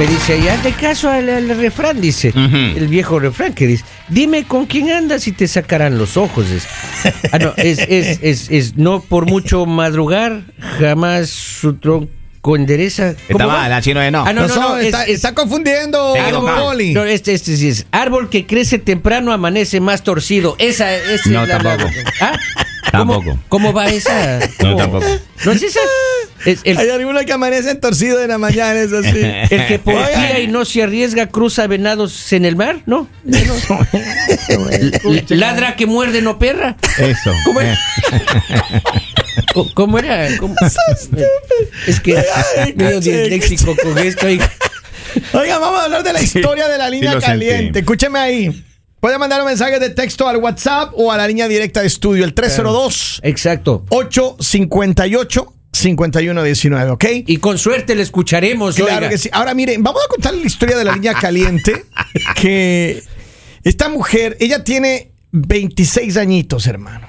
Me dice, ya de caso al, al refrán, dice, Ujú. el viejo refrán que dice, dime con quién andas y te sacarán los ojos. Es, ah, no, es, es, es, es no por mucho madrugar, jamás su tronco endereza. Está ¿Cómo va? mal, así no es no. Ah, no, No, no, no, es- está, es- está confundiendo. Poli. No, este, este sí es. Árbol que crece temprano amanece más torcido. Esa, esa No, es la- la- tampoco. ¿Ah? ¿Cómo- Tampoco. ¿Cómo, va esa? No, ¿Cómo? tampoco. ¿No es esa? Es el, Hay algunos que amanecen torcidos en la mañana, eso sí. el que porfía y no se arriesga cruza venados en el mar, ¿no? L- Ladra que muerde no perra. Eso. ¿Cómo era? ¿Cómo era? ¿Cómo? Es que Ay, medio disléxico con esto. oiga. Oiga, vamos a hablar de la historia de la línea sentí. caliente. Escúcheme ahí. Puede mandar un mensaje de texto al WhatsApp o a la línea directa de estudio, el 302 Exacto. 858 5119, ¿ok? Y con suerte le escucharemos. Claro oiga. que sí. Ahora miren, vamos a contar la historia de la línea caliente. Que esta mujer, ella tiene 26 añitos, hermano.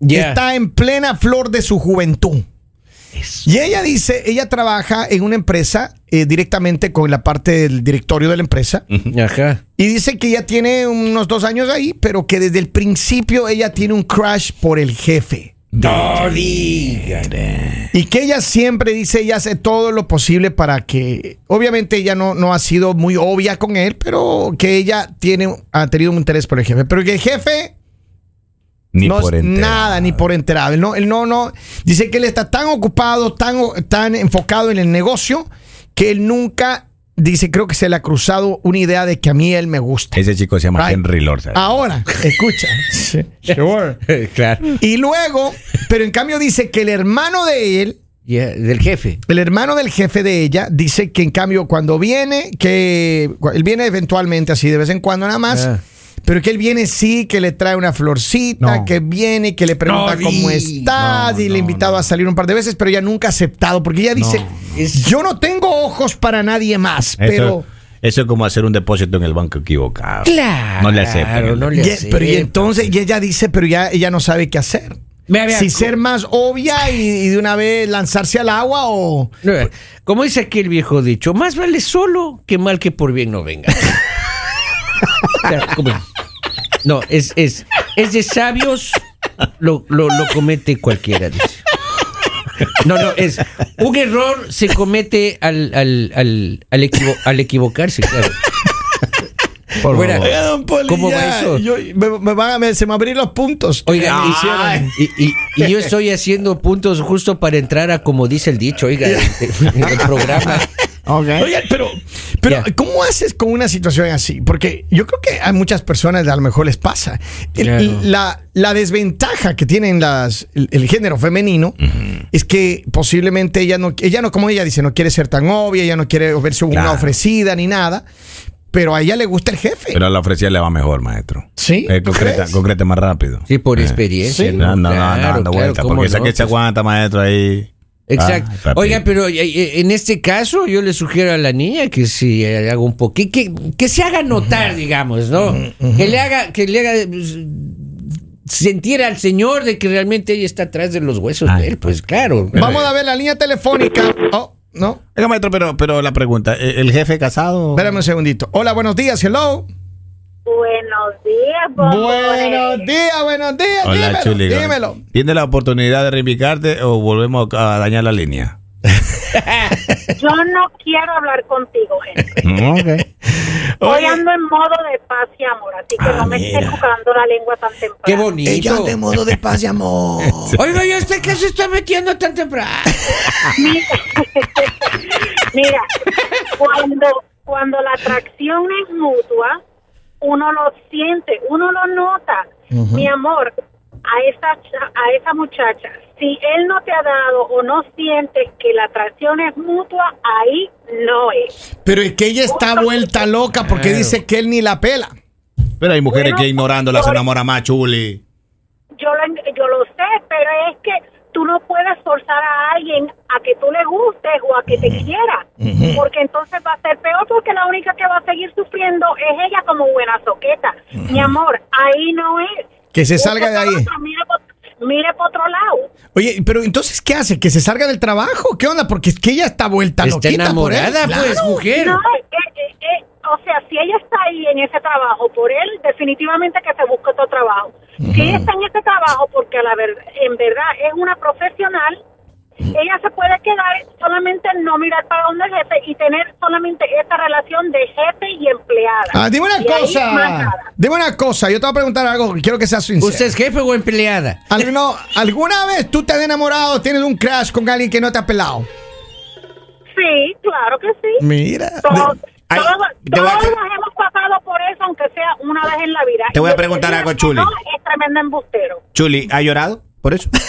Ya. Está en plena flor de su juventud. Y ella dice, ella trabaja en una empresa eh, directamente con la parte del directorio de la empresa. Ajá. Y dice que ya tiene unos dos años ahí, pero que desde el principio ella tiene un crush por el jefe. No. Y que ella siempre dice, ella hace todo lo posible para que, obviamente ella no, no ha sido muy obvia con él, pero que ella tiene, ha tenido un interés por el jefe. Pero que el jefe Ni no por es nada, ni por enterado. Él no, él no, no. Dice que él está tan ocupado, tan, tan enfocado en el negocio, que él nunca, dice, creo que se le ha cruzado una idea de que a mí él me gusta. Ese chico se llama Right. Henry Lord. ¿sabes? Ahora, escucha. Sure. claro. Y luego, pero en cambio dice que el hermano de él, Ya, del jefe. el hermano del jefe de ella, dice que en cambio cuando viene, que él viene eventualmente así de vez en cuando nada más. Ah. Pero que él viene sí, que le trae una florcita, No. que viene, que le pregunta No, cómo estás no, y le ha invitado no. a salir un par de veces, pero ella nunca ha aceptado porque ella dice, yo no tengo ojos para nadie más, Eso, pero... eso es como hacer un depósito en el banco equivocado. Claro. No le aceptan. no le Y- pero y entonces y ella dice, pero ya ella no sabe qué hacer. Si ser más obvia y, y de una vez lanzarse al agua o... No, Como dice aquí el viejo dicho, más vale solo que mal que por bien no venga. No, es, es, es de sabios, lo, lo, lo comete cualquiera, dice. No, no, es un error se comete al, al, al, al, equivo- al equivocarse, claro. Por Fuera. favor. Oiga, don Poli, ¿Cómo va ya, eso? yo- me, me van a- me- se me abrir los puntos. Oiga, ¿Qué y- hicieron? y, y- y yo estoy haciendo puntos justo para entrar a como dice el dicho, oiga, en el programa. Oiga, pero, pero. ¿cómo haces con una situación así? Porque yo creo que a muchas personas a lo mejor les pasa. El- Claro. la, la desventaja que tienen las, el, el género femenino es que posiblemente ella no, ella no, como ella dice, no quiere ser tan obvia, ella no quiere verse una ofrecida ni nada, pero a ella le gusta el jefe. Pero a la ofrecida le va mejor, maestro. ¿Sí? Eh, ¿Tú concreta, más rápido. Sí, por Eh. experiencia. Sí. ¿no? No, no, no, Claro, vuelta. ¿cómo Porque esa no? que se Pues- aguanta, maestro, ahí. Exacto. Ah. Oiga, pero eh, eh, en este caso yo le sugiero a la niña que si eh, haga un poquito, que, que se haga notar, digamos, ¿no? Que le haga, que le haga pues, sentir al señor de que realmente ella está atrás de los huesos Ay, de él, pues claro. Vamos a ver la línea telefónica. Oh, no. Oiga, maestro, pero, pero la pregunta, ¿el el jefe casado? Espérame un segundito. Hola, buenos días, hello. Buenos días. Buenos días, buenos días. Hola, dímelo, Chuli. dímelo. ¿Tiene la oportunidad de reivindicarte o volvemos a dañar la línea? Yo no quiero hablar contigo, Henry. ok. Hoy Oye. ando en modo de paz y amor, así que Ah, no me mira. estés jugando la lengua tan temprano. Qué bonito. modo de paz y amor. Oiga, ¿y usted qué se está metiendo tan temprano? Mira, cuando, cuando la atracción es mutua, uno lo siente, uno lo nota. Mi amor, a esa, cha- a esa muchacha, si él no te ha dado o no sientes que la atracción es mutua, ahí no es. Pero es que ella está vuelta loca porque Claro. dice que él ni la pela. Pero hay mujeres Bueno, que ignorándola se por- enamoran más, Chuli. yo lo, yo lo sé, pero es que tú no puedes forzar a alguien a que tú le gustes o a que te quiera, porque entonces va a ser peor porque la única que va a seguir sufriendo es ella como buena soqueta. Mi amor, ahí no es. Que se salga de ahí. Por- mire por otro lado. Oye, pero entonces, ¿qué hace? ¿Que se salga del trabajo? ¿Qué onda? Porque es que ella está vuelta Está loquita por él. enamorada, pues, Claro. mujer. No, o sea, si ella está ahí en ese trabajo por él, definitivamente que se busque otro trabajo. Si ella está en ese trabajo porque a la ver, en verdad es una profesional, ella se puede quedar solamente no mirar para donde el jefe y tener solamente esta relación de jefe y empleada. Ah, dime una Y cosa. Dime una cosa. Yo te voy a preguntar algo que quiero que seas sincero. ¿Usted es jefe o empleada? Alguno- ¿Alguna vez tú te has enamorado, tienes un crash con alguien que no te ha pelado? Sí, claro que sí. Mira. Ay, todos- a todos hemos pasado por eso, aunque sea una vez en la vida. Te voy a preguntar algo, Chuli. Es tremendo embustero. Chuli, ¿ha llorado por eso?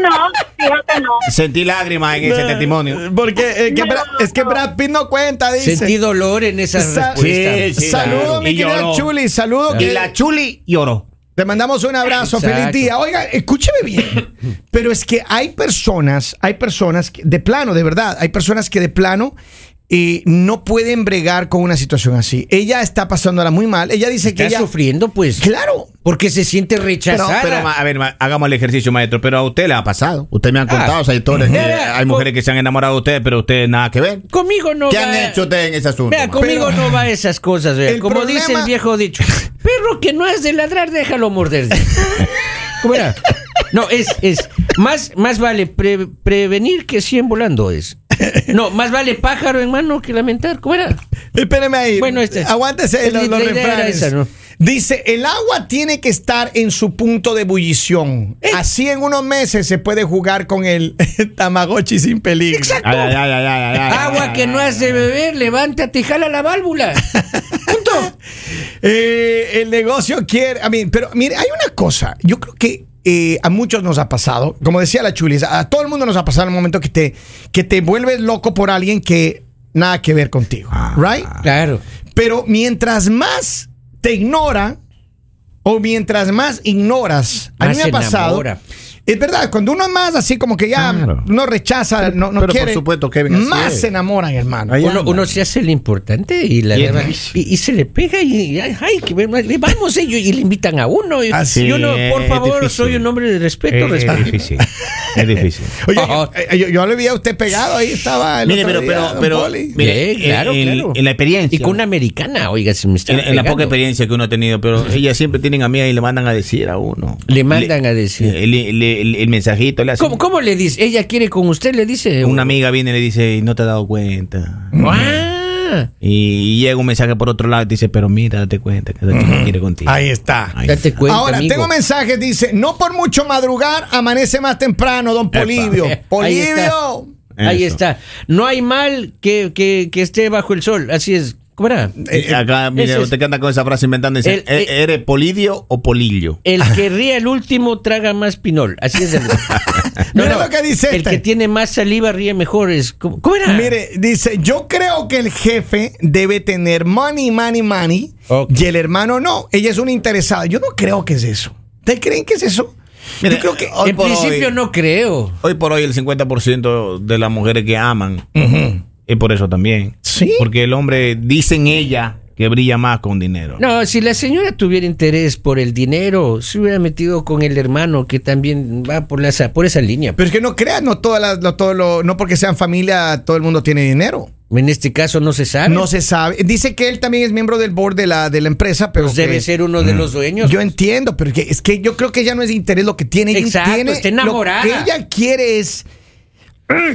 No, fíjate, no. Sentí lágrimas en ese testimonio. Porque eh, que No, Brad- es que. Brad Pitt no cuenta, dice. Sentí dolor en esas Sa- respuestas. Sí, sí, Saludos, claro. mi Y querida lloró. Chuli. Saludos. Y la Chuli lloró. Te mandamos un abrazo, Exacto. feliz día. Oiga, escúcheme bien. Pero es que hay personas, hay personas que, de plano, de verdad, hay personas que de plano eh, no pueden bregar con una situación así. Ella está pasándola muy mal. Ella dice que Está ella. sufriendo, pues. Claro. Porque se siente Pero, rechazada. pero, ma- a ver, hagamos el ejercicio, maestro. Pero a usted le ha pasado. Usted me ha contado Ah. que Mira, hay mujeres que se han enamorado de usted, pero usted nada que ver. Conmigo no ¿Qué va. han hecho usted en ese asunto? Vea, conmigo Pero- no va esas cosas. vea. Como problema- dice el viejo dicho, perro que no es de ladrar, déjalo morder. ¿Cómo era? No, es, es más, más vale pre- prevenir que 100 volando es. No, más vale pájaro en mano que lamentar. ¿Cómo era? Espéreme ahí. Bueno, este- Aguántese los, los refranes. esa, ¿no? Dice, el agua tiene que estar en su punto de ebullición. Eh. Así en unos meses se puede jugar con el Tamagotchi sin peligro. Exacto. Ay, ay, ay, Agua que no de beber, levántate y jala la válvula. Punto. Eh, el negocio quiere, a mí, pero mire, hay una cosa, yo creo que eh, a muchos nos ha pasado, como decía la Chulis, a todo el mundo nos ha pasado en el momento que te, que te vuelves loco por alguien que nada que ver contigo, Ah. right? Claro. Pero mientras más te ignora o mientras más ignoras, a mí me ha pasado. enamora. Es verdad, cuando uno es más así como que ya Claro. no rechaza, no, no Pero por quiere, supuesto, Kevin, así más es. se enamoran, hermano. Uno, uno se hace el importante y la Y es se le pega y ay, que vamos ellos y le invitan a uno y, Así y uno, por es favor, difícil. soy un hombre de respeto, Es, respeto. difícil. Es difícil. Oye, Ajá. eh, yo, yo le vi a usted pegado ahí, estaba el Mire, otro pero, día, pero, don pero, Poli. mire, Sí, claro, en, claro. en la experiencia. Y con una americana, oiga, se me está en, en la poca experiencia que uno ha tenido, pero ellas siempre tienen amigas y le mandan a decir a uno. Le mandan a decir. El, el- el- el mensajito le hacen. ¿Cómo, cómo le dice? ¿Ella quiere con usted? Le dice. Una amiga viene y le dice, no te has dado cuenta. Ah, Y, llega un mensaje por otro lado y te dice, pero mira, date cuenta que esa chica quiere contigo. Ahí está. Ahí date cuenta, Ahora, amigo. tengo mensajes, dice, no por mucho madrugar, amanece más temprano, don Polivio. Ahí Polivio. Ahí Eso. está. No hay mal que, que, que esté bajo el sol. Así es. ¿Cómo era? Eh, acá, mire, es- usted que anda con esa frase inventando, dice, El- "¿E- el- ¿eres polidio o polillo? El que ríe el último traga más pinol. Así es. El, Mira lo que dice El este. que tiene más saliva ríe mejor. Es, ¿cómo, cómo era? Mire, dice, yo creo que el jefe debe tener money, money, money, y el hermano no. Ella es una interesada. Yo no creo que es eso. ¿Ustedes creen que es eso? Yo creo que... hoy en por principio hoy- no creo. Hoy por hoy el 50% de las mujeres que aman es por eso también. Sí. Porque el hombre, dicen ella, que brilla más con dinero. No, si la señora tuviera interés por el dinero, se hubiera metido con el hermano que también va por, la, por esa línea. Pero es que no creas, no todas las, no, todo lo- no porque sean familia, todo el mundo tiene dinero. En este caso no se sabe. No se sabe. Dice que él también es miembro del board de la, de la empresa, pero Pues que- debe ser uno de los dueños. Yo entiendo, pero que, es que yo creo que ella no es de interés lo que tiene. ella Exacto, tiene- está enamorada. Lo que ella quiere es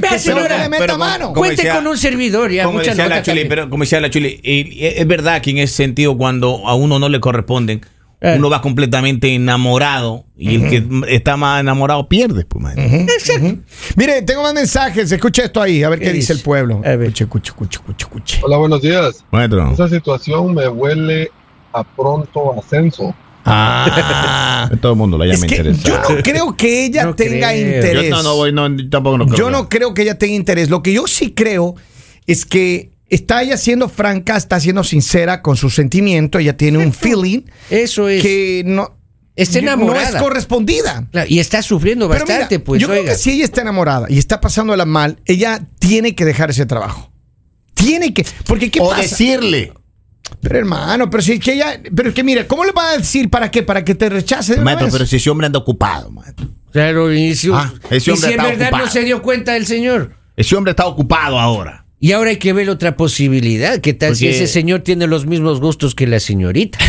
Vea, que se señora, le meta mano. Cuente con un servidor, ya, como mucha decía nota la Chuli, pero como decía la Chuli, y- y es verdad que en ese sentido cuando a uno no le corresponden, Eh. uno va completamente enamorado y el que está más enamorado pierde. Pues, maestro. Exacto. Mire, tengo más mensajes. Escucha esto ahí, a ver qué, ¿Qué dice dice? el pueblo. Escuche, escuche, escuche, escuche, escuche. Hola, buenos días. Maestro. Esa situación me huele a pronto ascenso. Ah. Todo el mundo la llama que yo no creo que ella No tenga creo. interés. Yo no, no voy, no, tampoco no creo. Yo no creo que ella tenga interés. Lo que yo sí creo es que está ella siendo franca, está siendo sincera con su sentimiento. Ella tiene un feeling Eso es. que no, Está no enamorada. es correspondida. Claro, y está sufriendo Pero bastante, mira, pues. yo creo que si ella está enamorada y está pasándola mal, ella tiene que dejar ese trabajo. Tiene que. Porque ¿qué o pasa? decirle. Pero hermano, pero si es que ella, pero es que mira, ¿cómo le va a decir para qué? Para que te rechace de una Maestro, vez? pero si ese hombre anda ocupado, maestro. Claro, y si, Ah, ese y si en verdad ocupado. no se dio cuenta el señor. Ese hombre está ocupado ahora. Y ahora hay que ver otra posibilidad. ¿Qué tal si ese señor tiene los mismos gustos que la señorita?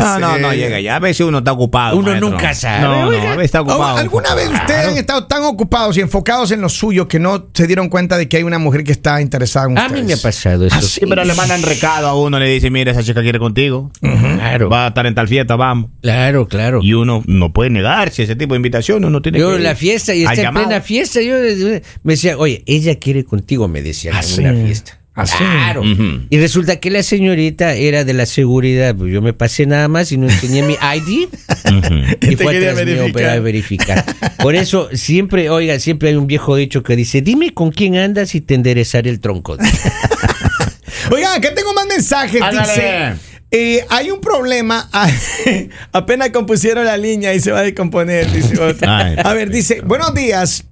No, no, no llega ya. A veces uno está ocupado. Uno maestro. nunca sabe, No, no, oiga. a veces está ocupado. ¿Alguna vez ustedes han estado tan ocupados y enfocados en lo suyo que no se dieron cuenta de que hay una mujer que está interesada en A ustedes? mí me ha pasado eso. Ah, Sí, pero le mandan recado a uno, le dice, mira, esa chica quiere contigo. Claro, Va a estar en tal fiesta, vamos. claro, claro. Y uno no puede negarse a ese tipo de invitación, uno tiene Yo que en la fiesta y está en plena fiesta, yo eh, me decía, oye, ella quiere contigo, me decía Ah, en sí. una fiesta. Ah, sí. Claro. Y resulta que la señorita era de la seguridad. Pues yo me pasé nada más y no enseñé mi ID. y Te fue quería atrás mío verificar. para verificar. Por eso siempre, oiga, siempre hay un viejo dicho que dice, dime con quién andas y te enderezaré el tronco. Oigan, acá tengo más mensajes. Ándale. Dice, eh, hay un problema. Apenas compusieron la línea y se va a descomponer. Dice otro. A ver, dice, buenos días.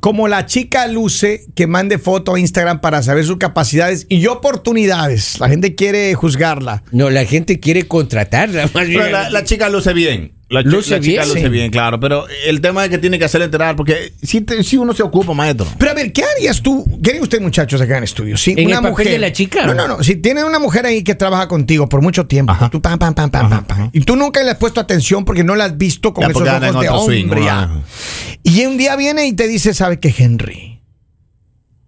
Como la chica luce que mande foto a Instagram para saber sus capacidades y oportunidades. La gente quiere juzgarla. No, la gente quiere contratarla. Más bien. Pero la, la chica luce bien. La, Luce la chica bien, luce sí. bien, claro. Pero el tema es que tiene que hacerle enterar, porque si, te- si uno se ocupa, maestro. Pero a ver, ¿qué harías tú? ¿Qué harían ustedes, muchachos, acá en el estudio? Si ¿En una el papel mujer, de la chica? No, no, no. Si tiene una mujer ahí que trabaja contigo por mucho tiempo, Ajá. tú pam, pam, pam, pam, pam, pam, y tú nunca le has puesto atención porque no la has visto con Ya, esos ojos de otro swing, hombre. ya. Y un día viene y te dice, ¿sabe qué, Henry?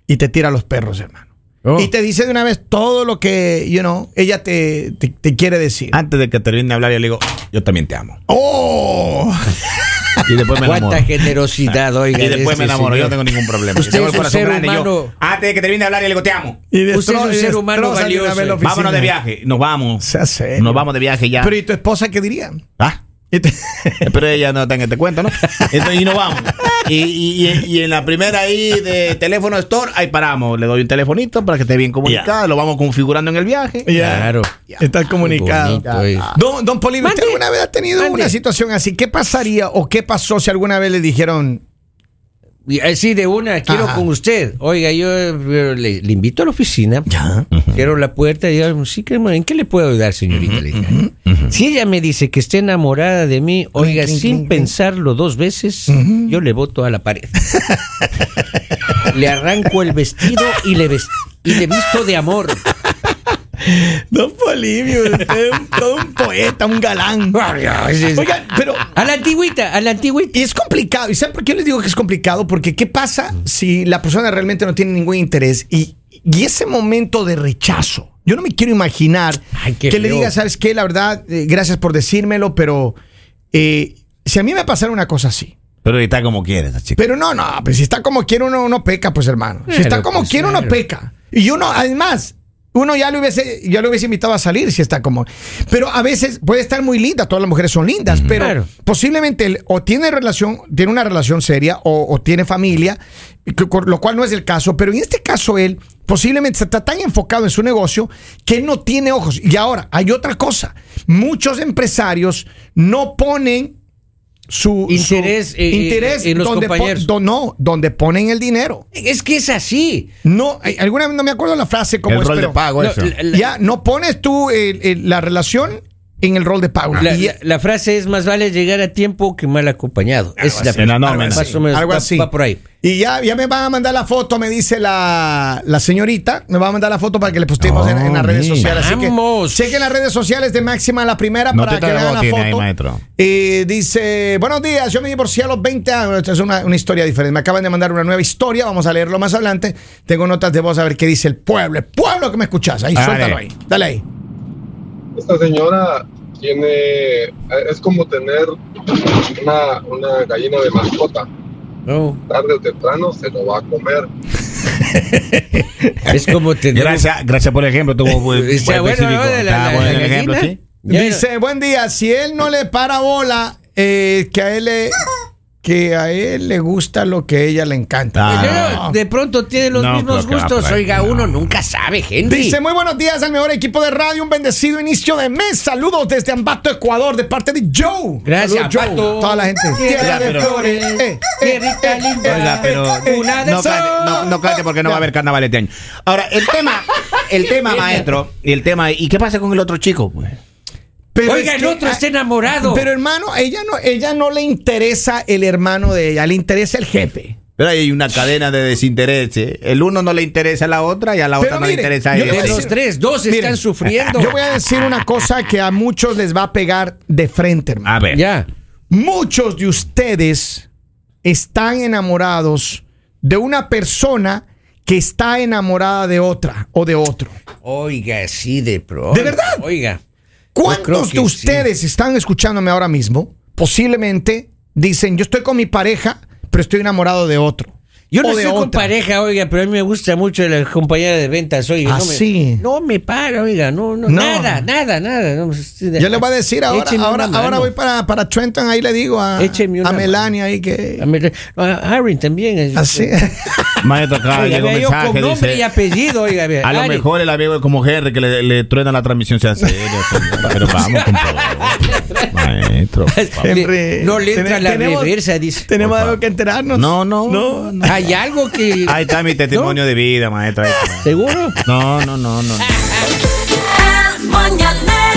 Y te tira los perros, hermano. Oh. Y te dice de una vez todo lo que, you know, ella te, te, te quiere decir. Antes de que termine de hablar, yo le digo, yo también te amo. ¡Oh! Y después me enamoro. Cuánta generosidad, oiga. Y de después este me enamoro, yo no tengo ningún problema. Usted Tengo es el un corazón ser grande, yo, humano. antes de que termine de hablar, yo le digo, te amo. Y Usted es un ser humano valioso. vez la oficina. Vámonos de viaje. Nos vamos. Sea serio. Nos vamos de viaje ya. Pero ¿y tu esposa qué diría? Ah, Pero ella no está en este cuento, ¿no? Entonces, y nos vamos. Y, y- y- en la primera ahí de teléfono store, ahí paramos. Le doy un telefonito para que esté bien comunicado. Lo vamos configurando en el viaje. Claro. Está comunicado. Bonito. Don, don Polibio, ¿usted alguna vez ha tenido Mande. una situación así? ¿Qué pasaría o qué pasó si alguna vez le dijeron, Y así de una, quiero Ajá. con usted. Oiga, yo eh, le, le invito a la oficina. Ya. Cierro la puerta y digo, sí, que, ¿en qué le puedo ayudar, señorita? Le dije. Si ella me dice que esté enamorada de mí, oiga, sin pensarlo dos veces, yo le boto a la pared. le arranco el vestido y le, y le visto de amor. Don Polibio, usted es un, todo un poeta, un galán. Oigan, pero... A la antigüita, a la antigüita. Y es complicado. ¿Y saben por qué les digo que es complicado? Porque ¿qué pasa si la persona realmente no tiene ningún interés? Y, y ese momento de rechazo. Yo no me quiero imaginar Ay, que le diga, ¿sabes qué? La verdad, eh, gracias por decírmelo, pero eh, si a mí me pasara una cosa así. Pero está como quiere esa chica. Pero no, no, pues si está como quiere uno, uno peca, pues hermano. Si está como pues, quiere uno peca. Y uno, además, uno ya le hubiese, ya le hubiese invitado a salir si está como. Pero a veces puede estar muy linda, todas las mujeres son lindas, pero Claro. posiblemente él o tiene relación, tiene una relación seria o, o tiene familia, lo cual no es el caso. Pero en este caso él posiblemente está tan enfocado en su negocio que él no tiene ojos. Y ahora, hay otra cosa. Muchos empresarios no ponen su Interés, su eh, interés en los donde pon- compañeros. do- no, donde ponen el dinero. Es que es así. No, eh, alguna vez no me acuerdo la frase como el es, rol de pero- pago, No, eso. la- la- Ya, no pones tú la relación en el rol de pago. La, Y- frase es más vale llegar a tiempo que mal acompañado. Es la así. En la frase. nómina. Más o menos algo va- así. va por ahí. Y ya, ya me van a mandar la foto, me dice la, la señorita. Me va a mandar la foto para que le postemos en, en las redes mira. sociales. Así que Vamos. chequen las redes sociales de Máxima la primera No para que vean la foto. ahí. Eh, dice, buenos días, yo me divorcié a los 20 años. Esta es una, una historia diferente. Me acaban de mandar una nueva historia, vamos a leerlo más adelante. Tengo notas de voz a ver qué dice el pueblo. El pueblo que me escuchas. Ahí, Dale. suéltalo ahí. Dale ahí. Esta señora tiene, es como tener una, una gallina de mascota. No, Tarde o temprano se lo va a comer. es como tener. Gracias, gracias por el ejemplo. Tuvo buen- O sea, buen bueno, la- la- la el ejemplo, sí. Dice, buen día, si él no le para bola, eh, que a él le, que a él le gusta lo que a ella le encanta. Ah. Pero de pronto tiene los No, mismos gustos. ahí. Oiga, No. uno nunca sabe, gente. Dice, muy buenos días al mejor equipo de radio, un bendecido inicio de mes. Saludos desde Ambato, Ecuador, de parte de Joe. Gracias, Pato. Toda la gente. Tierra de flores. Eh. Oiga, pero no, cante, no, no cante porque no va a haber carnaval este año. Ahora, el tema, el tema, maestro, y el tema, ¿y qué pasa con el otro chico? Pues? Pero Oiga, es el otro ah, está enamorado. Pero hermano, ella no, ella no le interesa el hermano de ella, le interesa el jefe. Pero hay una cadena de desinterés. ¿eh? El uno no le interesa a la otra y a la Pero otra no le interesa a él. de los tres, dos Miren, están sufriendo. Yo voy a decir una cosa que a muchos les va a pegar de frente, hermano. A ver. Ya. Muchos de ustedes están enamorados de una persona que está enamorada de otra o de otro. Oiga, sí, de pronto. ¿De verdad? Oiga. ¿Cuántos de sí. ustedes están escuchándome ahora mismo? Posiblemente dicen, yo estoy con mi pareja, pero estoy enamorado de otro. Yo no o estoy con pareja, oiga, pero a mí me gusta mucho la compañera de ventas, oiga. Ah, no me, sí. No me para, oiga, no, no, No. nada, nada, nada. no, de- Yo le voy a decir ahora, ahora, ahora voy para, para Trenton, ahí le digo a, a Melania ahí que... A a Aaron también. Así. Maestro, acá Oiga, llegó un vea, yo mensaje, con nombre y apellido, oiga, a lo mejor el amigo es como Henry que le, le truena la transmisión serio. señor. Pero vamos con todo. Maestro. Henry, no le entra la tenemos- reversa, dice. Tenemos algo que enterarnos. No, no, no. no. Hay algo que. Ahí está mi testimonio de vida, maestro. ahí está. ¿Seguro? No, no, no, no. El mañanero